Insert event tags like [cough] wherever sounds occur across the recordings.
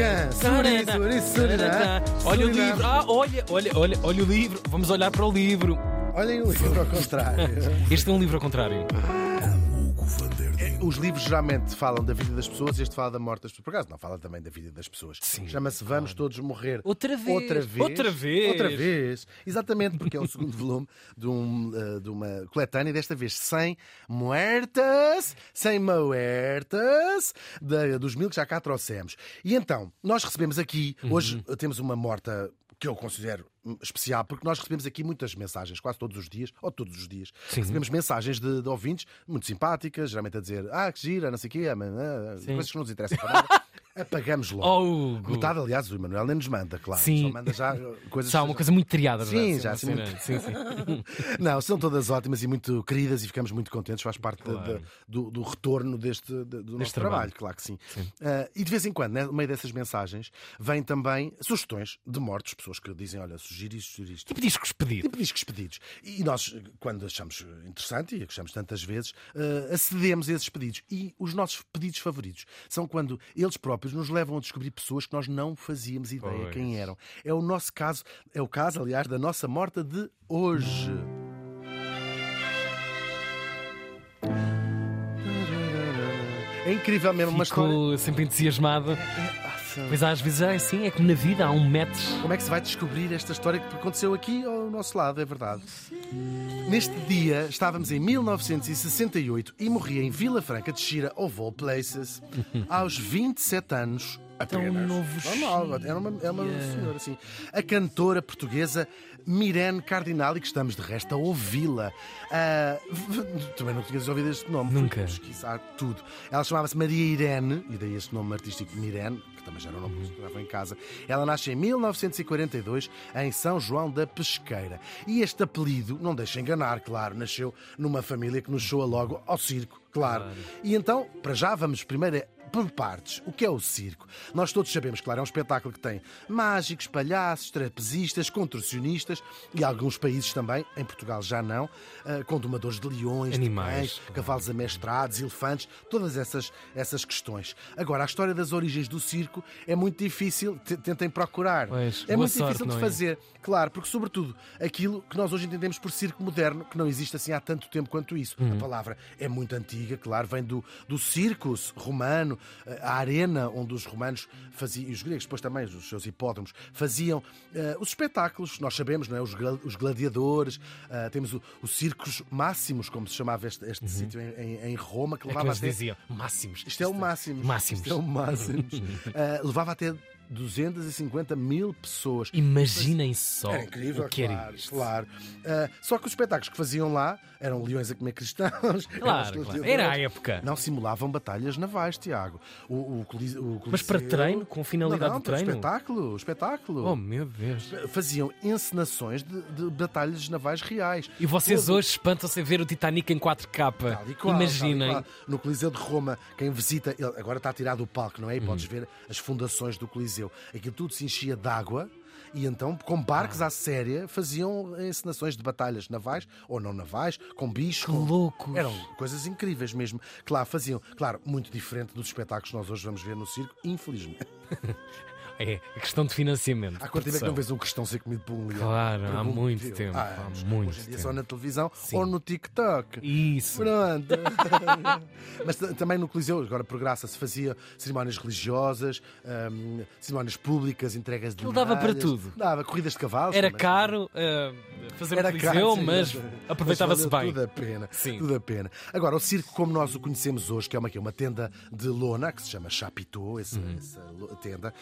Can, Suri, Suri, Suriname, Olha o Suriname. livro. Ah, olha, olha, olha, olha o livro. Vamos olhar para o livro. Olhem o livro ao contrário. Este é um livro ao contrário. Os livros geralmente falam da vida das pessoas e este fala da morte das pessoas. Por acaso não fala também da vida das pessoas. Sim, Chama-se Vamos Todos Morrer. Outra vez. Outra vez. Outra vez. Outra vez. Exatamente, porque é o [laughs] segundo volume de, um, eh, de uma coletânea, desta vez sem muertas, sem muertas, dos mil que já cá trouxemos. E então, nós recebemos aqui, Uhum. hoje temos uma morta que eu considero hum, especial, porque nós recebemos aqui muitas mensagens, quase todos os dias, ou todos os dias, Sim. recebemos mensagens de, de ouvintes muito simpáticas, geralmente a dizer, ah, que gira, não sei o quê, mas, ah, coisas que não nos interessam para nada. [laughs] Apagamos logo. Oh. Metade, aliás, o Emanuel nem nos manda, claro. Sim. Só manda já uh, coisas. Só uma coisa muito triada, Sim, já, assim, muito- Sim, sim. [laughs] Não, são todas ótimas e muito queridas e ficamos muito contentes, faz parte Claro. da- do, do retorno deste, de- do nosso trabalho. trabalho. claro que sim. Ah, e de vez em quando, né, no meio dessas mensagens, vêm também sugestões de mortos, pessoas que dizem: olha, sugiro isto, sugiro isto. Tipo discos pedidos. Tipo discos pedidos. E nós, quando achamos interessante, e achamos tantas vezes, eh, acedemos a esses pedidos. E os nossos pedidos favoritos são quando eles próprios nos levam a descobrir pessoas que nós não fazíamos ideia quem eram. É o nosso caso, é o caso, aliás, da nossa morta de hoje. É incrível mesmo, uma história. Fico sempre entusiasmado. Ah, Pois às vezes é assim, é como na vida há um metros. Como é que se vai descobrir esta história que aconteceu aqui ao nosso lado, é verdade? Neste dia, estávamos em 1968 e morria em Vila Franca de Xira, of all places, [laughs] aos 27 anos. Apenas. novo Normal, era uma, é uma senhora, assim. A cantora portuguesa Mirene Cardinali, que estamos de resto a ouvi-la. Ah, [laughs] também não tinhas ouvido este nome. Nunca. pesquisar tudo. Ela chamava-se Maria Irene, e daí este nome artístico de Mirene, que também já era um nome que estava em casa. Ela nasce em 1942 em São João da Pesqueira. E este apelido, não deixa enganar, claro, nasceu numa família que nos soa logo ao circo, claro. E então, para já, vamos primeiro por partes. O que é o circo? Nós todos sabemos, claro, é um espetáculo que tem mágicos, palhaços, trapezistas, contorcionistas e alguns países também, em Portugal já não, ah, com domadores de leões, Animais, de cães, cavalos amestrados, elefantes, todas essas, essas questões. Agora, a história das origens do circo é muito difícil, te- tentem procurar. Pois, é muito sorte, difícil de é? fazer, claro, porque, sobretudo, aquilo que nós hoje entendemos por circo moderno, que não existe assim há tanto tempo quanto isso. Uhum. A palavra é muito antiga, claro, vem do, do circus romano, a arena onde os romanos faziam, e os gregos depois também, os seus hipódromos, faziam eh, os espetáculos, nós sabemos, não é? os, os gladiadores, eh, temos o, os circos máximos, como se chamava este, este sítio em, em- Roma, que Uhum. É que levava até diziam máximos. isto é o máximo. Máximos. Isto é o máximo. Ah, [laughs] levava até 250 mil pessoas. Imaginem só Era incrível, o que era claro. isto. claro. Ah, só que os espetáculos que faziam lá eram leões a comer cristãos. [laughs] Claro, claro. Era a época. Não simulavam batalhas navais, Tiago. O, o, o Mas para treino, com finalidade não, não, de treino? Espetáculo, espetáculo. Oh meu Deus. Faziam encenações de, de batalhas navais reais. E vocês Todo- hoje espantam-se a ver o Titanic em 4K. Tal e qual, Imaginem. No Coliseu de Roma, quem visita, ele agora está tirado do palco, não é? E podes Uhum. ver as fundações do Coliseu. Aquilo tudo se enchia de água. E então, com barcos Ah. à séria, faziam encenações de batalhas navais ou não navais, com bichos. Que com- loucos. Eram coisas incríveis mesmo. Que lá faziam. Claro, muito diferente dos espetáculos que nós hoje vamos ver no circo, infelizmente. [laughs] É, a questão de financiamento. Há quanto tempo é que não vês um cristão ser comido por um leão? Claro, há muito tempo, há anos. muito Hoje em dia tempo. só na televisão ou no TikTok. Isso. Pronto. [laughs] Mas também no Coliseu, agora por graça, se fazia cerimónias religiosas, hum, cerimónias públicas, entregas de Ele dava para tudo. Dava corridas de cavalos. Era também. caro uh, fazer Era caro, coliseu, sim, mas aproveitava-se bem. Tudo a pena. Sim. Tudo a pena. Agora, o circo como nós o conhecemos hoje, que é uma, que é uma tenda de lona, que se chama Chapiteau, essa, Uhum. essa lo- tenda,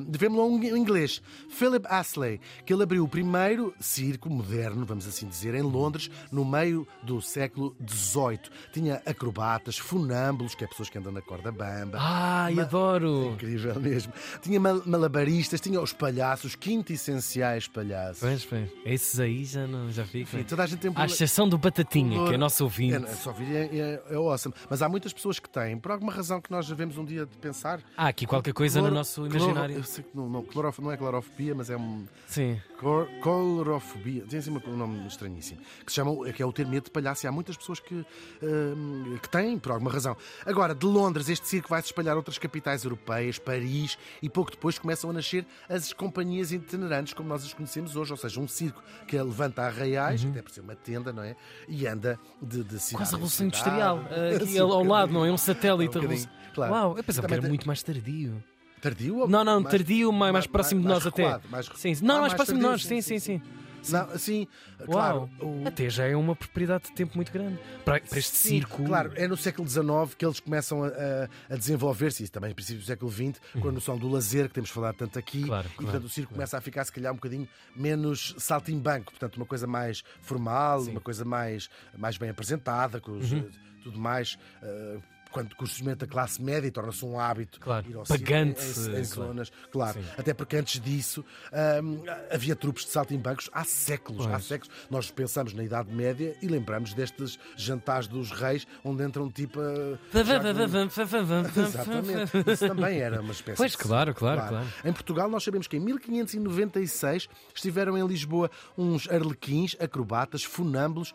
hum, devemos-lo a um inglês, Philip Astley, que ele abriu o primeiro circo moderno, vamos assim dizer, em Londres, no meio do século XVIII. Tinha acrobatas, funâmbulos, que é pessoas que andam na corda bamba. Ai, adoro! Incrível mesmo. Tinha mal- malabaristas, tinha os palhaços, quintessenciais palhaços. Pois, pois. Esses aí já não já ficam. Enfim, toda a gente tem um À problema- exceção do Batatinha, que é nosso ouvinte. É, só vir é, é, é awesome. Mas há muitas pessoas que têm, por alguma razão que nós devemos um dia de pensar. Há aqui qualquer coisa no Louro- nosso imaginário. louro- sei que não, não, clorof, não é clorofobia, mas é um. Sim. Cor, colorofobia, tem assim um nome estranhíssimo, que se chama, que é o ter medo de palhaço. E há muitas pessoas que, hum, que têm, por alguma razão. Agora, de Londres, este circo vai se espalhar a outras capitais europeias, Paris, e pouco depois começam a nascer as companhias itinerantes, como nós as conhecemos hoje, ou seja, um circo que levanta arraiais, que até por ser uma tenda, não é? E anda de, de cidade. Uhum. Quase a Revolução. Industrial. [laughs] ah, Aqui ao um lado, não é? Um satélite. Um bocadinho, Revolução- claro. Uau, eu pensava que Também era tem- muito mais tardio. Tardio? ou Não, não, mais- tardio, mais, mais próximo de nós até. mais- Sim, sim. Ah, Não, mais próximo de nós, sim, sim, sim. Não, assim, Uau, claro. o- até já é uma propriedade de tempo muito grande. Para, para este Sim, circo. Claro, é no século XIX que eles começam a, a- desenvolver-se, e também no princípio do século XX, com a noção do lazer, que temos falado tanto aqui, Uhum. Claro, e claro, portanto o circo começa a ficar, se calhar, um bocadinho menos saltimbanco, portanto, uma coisa mais formal, uma coisa mais, mais bem apresentada, com os, Uhum. tudo mais. eh, quando surgimento da classe média torna-se um hábito Claro, ir ao pagante, em, em- em claro. zonas, claro, Sim. até porque antes disso hum, havia trupes de saltimbancos há séculos, há Pois. séculos. Nós pensamos na Idade Média e lembramos destes jantares dos reis, onde entram tipo a. com- Exatamente. Isso também era uma espécie Pois, de- claro, claro, claro. Em Portugal, nós sabemos que em 1596 estiveram em Lisboa uns arlequins, acrobatas, funâmbulos,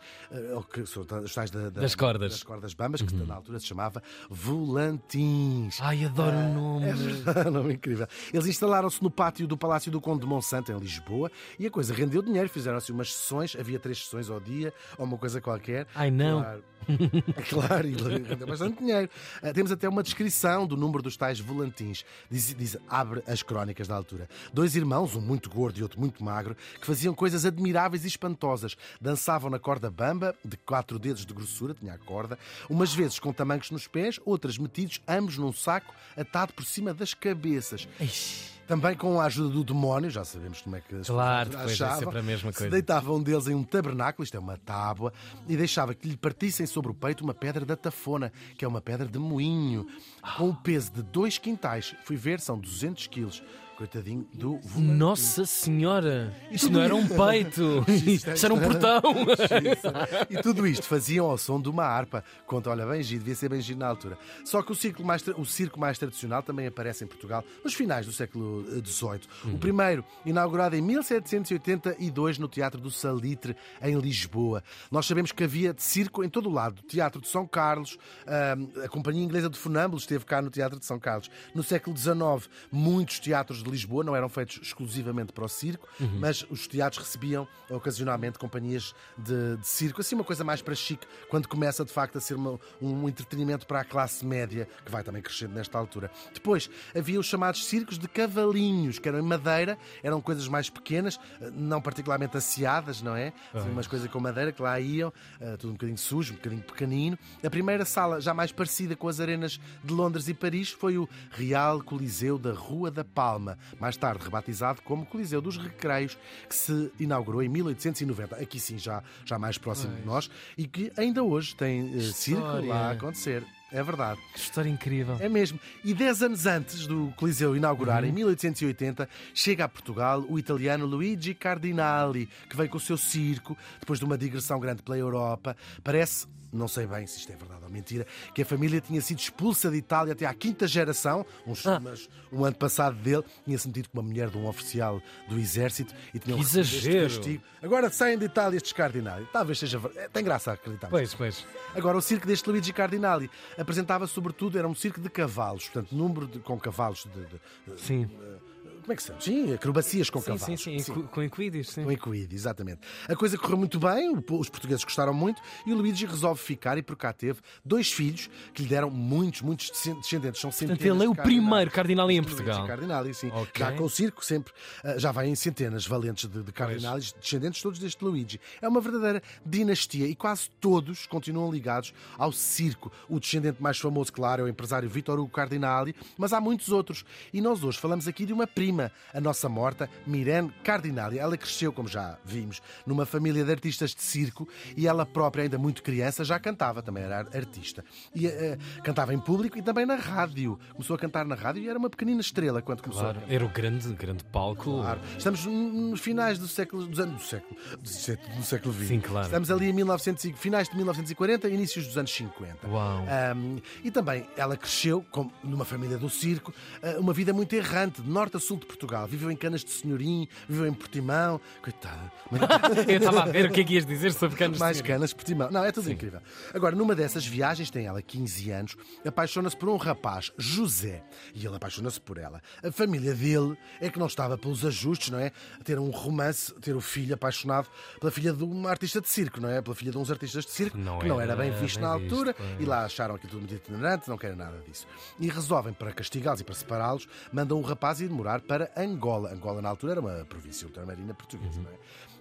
ou que são os tais da- da- Das cordas. Uhum. das cordas bambas, que na altura se chamava volantins. Ai, adoro o nome. É verdade, [laughs] nome incrível. Eles instalaram-se no pátio do Palácio do Conde de Monsanto, em Lisboa, e a coisa rendeu dinheiro. Fizeram-se umas sessões, havia três sessões ao dia, ou uma coisa qualquer. Ai, não. Claro. É [laughs] claro, e rendeu bastante dinheiro. Ah, temos até uma descrição do número dos tais volantins. Diz, diz- abre as crónicas da altura. Dois irmãos, um muito gordo e outro muito magro, que faziam coisas admiráveis e espantosas. Dançavam na corda bamba, de quatro dedos de grossura, tinha a corda, umas vezes com tamancos nos pés, outras metidos, ambos num saco, atado por cima das cabeças. Ixi. Também com a ajuda do demónio, já sabemos como é que as Claro, pessoas é achavam. sempre a mesma Se coisa. deitava um deles em um tabernáculo, isto é uma tábua, e deixava que lhe partissem sobre o peito uma pedra da tafona, que é uma pedra de moinho, com o peso de dois quintais. Fui ver, são 200 quilos. Coitadinho do volante. Nossa Senhora! Isto não era um peito! [laughs] Isto é Isto era um portão! [laughs] E tudo isto faziam ao som de uma harpa. Conta, olha, bem giro, devia ser bem giro na altura. Só que o circo mais, o circo mais tradicional também aparece em Portugal nos finais do século XVIII. O primeiro, inaugurado em 1782 no Teatro do Salitre, em Lisboa. Nós sabemos que havia circo em todo o lado. Teatro de São Carlos, a Companhia Inglesa de Funâmbulos esteve cá no Teatro de São Carlos. No século XIX, muitos teatros de Lisboa não eram feitos exclusivamente para o circo, mas os teatros recebiam ocasionalmente companhias de, de circo, assim uma coisa mais para chique, quando começa de facto a ser uma- um entretenimento para a classe média, que vai também crescendo nesta altura. Depois havia os chamados circos de cavalinhos, que eram em madeira, eram coisas mais pequenas, não particularmente asseadas, não é? Assim, umas coisas com madeira que lá iam, eh, tudo um bocadinho sujo, um bocadinho pequenino. A primeira sala, já mais parecida com as arenas de Londres e Paris, foi o Real Coliseu da Rua da Palma, mais tarde rebatizado como Coliseu dos Recreios, que se inaugurou em 1890. Aqui sim, já, já mais próximo de nós, e que ainda hoje tem eh, circo lá a acontecer. É verdade. Que história incrível! É mesmo. E 10 anos antes do Coliseu inaugurar, em 1880, chega a Portugal o italiano Luigi Cardinali, que veio com o seu circo, depois de uma digressão grande pela Europa. Parece, não sei bem se isto é verdade ou mentira, que a família tinha sido expulsa de Itália até à quinta geração, uns, Ah. mas um ano passado dele, tinha-se metido com uma mulher de um oficial do exército e tinham recebido castigo. Agora saem de Itália estes Cardinali. Talvez seja verdade. Tem graça a acreditar. Pois, pois. Agora, o circo deste Luigi Cardinali apresentava sobretudo, era um circo de cavalos, portanto, número de, com cavalos de, de- Sim. Como é que se chama? Sim, acrobacias com Sim, cavalos. sim, sim. Com- Com equidis, sim. Com equide, exatamente. A coisa correu muito bem, os portugueses gostaram muito e o Luigi resolve ficar e por cá teve dois filhos que lhe deram muitos, muitos descendentes. São centenas Portanto, ele é o primeiro Cardinali em Portugal. Cardinali, sim. Ok. Já com o circo, sempre. ah, já vai em centenas valentes de, de Cardinalis, descendentes todos deste Luigi. É uma verdadeira dinastia e quase todos continuam ligados ao circo. O descendente mais famoso, claro, é o empresário Vittor Hugo Cardinali, mas há muitos outros. E nós hoje falamos aqui de uma prima, a nossa morta, Mirene Cardinali. Ela cresceu, como já vimos, numa família de artistas de circo e ela própria, ainda muito criança, já cantava, também era artista. E eh, cantava em público e também na rádio. Começou a cantar na rádio e era uma pequenina estrela quando começou Claro, era o grande, grande palco. Claro. Estamos nos finais do século, dos anos do século, do século, XX. Sim, claro. Estamos ali em 1900, e- finais de 1940, inícios dos anos 50. Uau. Ahm, e também ela cresceu, como numa família do circo, ah, uma vida muito errante, de norte a sul de Portugal. Viveu em Canas de Senhorim, viveu em Portimão. Coitada. [laughs] Eu estava a ver o que é que ias dizer sobre canas Mais de canas de Portimão. Não, é tudo incrível. Agora, numa dessas viagens, tem ela 15 anos, apaixona-se por um rapaz, José, e ele apaixona-se por ela. A família dele é que não estava pelos ajustes, não é? Ter um romance, ter o filho apaixonado pela filha de uma artista de circo, não é? Pela filha de uns artistas de circo, Não que não era era bem visto bem na visto, altura, pois. e lá acharam aquilo tudo muito itinerante, não querem nada disso. E resolvem, para castigá-los e para separá-los, mandam o rapaz ir morar para Angola. Angola, na altura, era uma província ultramarina portuguesa, não é?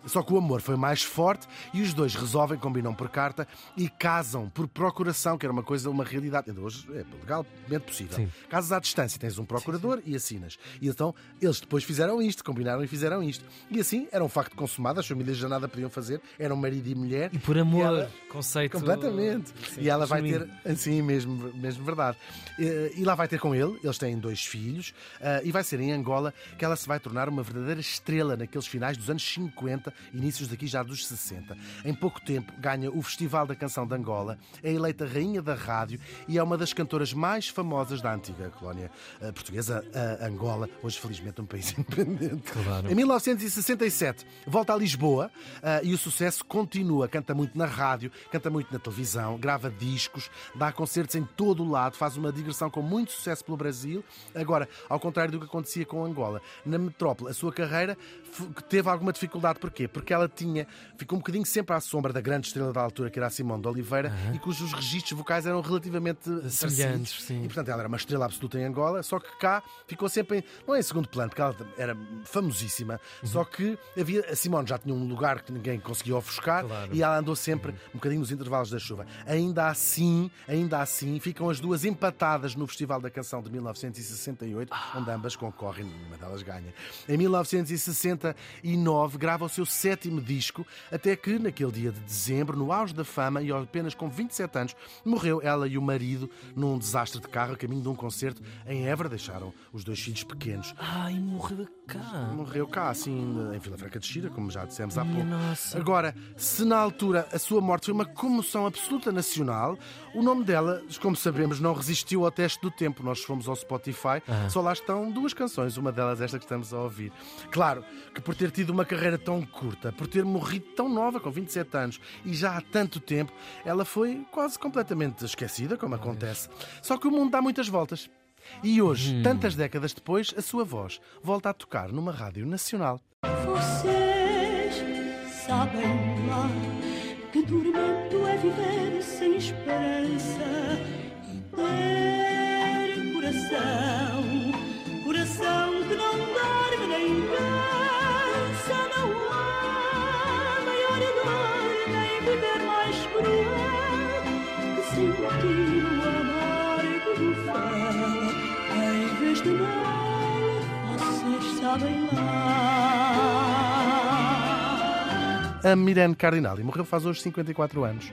Só que o amor foi mais forte e os dois resolvem, combinam por carta e casam por procuração, que era uma coisa, uma realidade. Ainda hoje é legalmente possível. Sim. Casas à distância, tens um procurador e assinas. E então eles depois fizeram isto, combinaram e fizeram isto. E assim era um facto consumado, as famílias já nada podiam fazer, eram marido e mulher. E por amor, ela- conceito. Completamente. Sim, e ela vai ter, assim mesmo, mesmo verdade. Eh, E lá vai ter com ele, eles têm dois filhos, eh, e vai ser em Angola que ela se vai tornar uma verdadeira estrela naqueles finais dos anos 50, inícios daqui já dos 60. Em pouco tempo ganha o Festival da Canção de Angola, é eleita rainha da rádio e é uma das cantoras mais famosas da antiga colónia eh, portuguesa, Angola, hoje felizmente um país [laughs] independente. Claro. Em 1967 volta a Lisboa ah, e o sucesso continua. Canta muito na rádio, canta muito na televisão, grava discos, dá concertos em todo o lado, faz uma digressão com muito sucesso pelo Brasil. Agora, ao contrário do que acontecia com Angola, na metrópole a sua carreira teve alguma dificuldade. Porquê? Porque ela tinha, ficou um bocadinho sempre à sombra da grande estrela da altura, que era a Simone de Oliveira, e cujos registros vocais eram relativamente Semelhantes, sim. E, portanto, ela era uma estrela absoluta em Angola, só que cá ficou sempre, em, não é em segundo plano, porque ela era famosíssima, Uhum. só que havia, a Simone já tinha um lugar que ninguém conseguia ofuscar Claro. e ela andou sempre um bocadinho nos intervalos da chuva. Ainda assim, ainda assim, ficam as duas empatadas no Festival da Canção de 1968, onde ambas concorrem, uma delas ganha. Em 1969 grava o seu sétimo disco, até que, naquele dia de dezembro, no auge da fama e apenas com 27 anos, morreu ela e o marido num desastre de carro a caminho de um concerto em Évora. Deixaram os dois filhos pequenos. Ai, morreu cá. Morreu cá, assim, em Vila Franca de Xira, como já dissemos há pouco. nossa. Agora, se na altura a sua morte foi uma comoção absoluta nacional, o nome dela, como sabemos, não resistiu ao teste do tempo. Nós fomos ao Spotify, só lá estão duas canções, uma delas esta que estamos a ouvir. Claro que por ter tido uma carreira tão curta, por ter morrido tão nova, com 27 anos, e já há tanto tempo, ela foi quase completamente esquecida, como acontece. Só que o mundo dá muitas voltas. E hoje, tantas décadas depois, a sua voz volta a tocar numa rádio nacional. Vocês sabem lá que tormento é viver sem esperança A Mirene Cardinali morreu faz hoje 54 anos.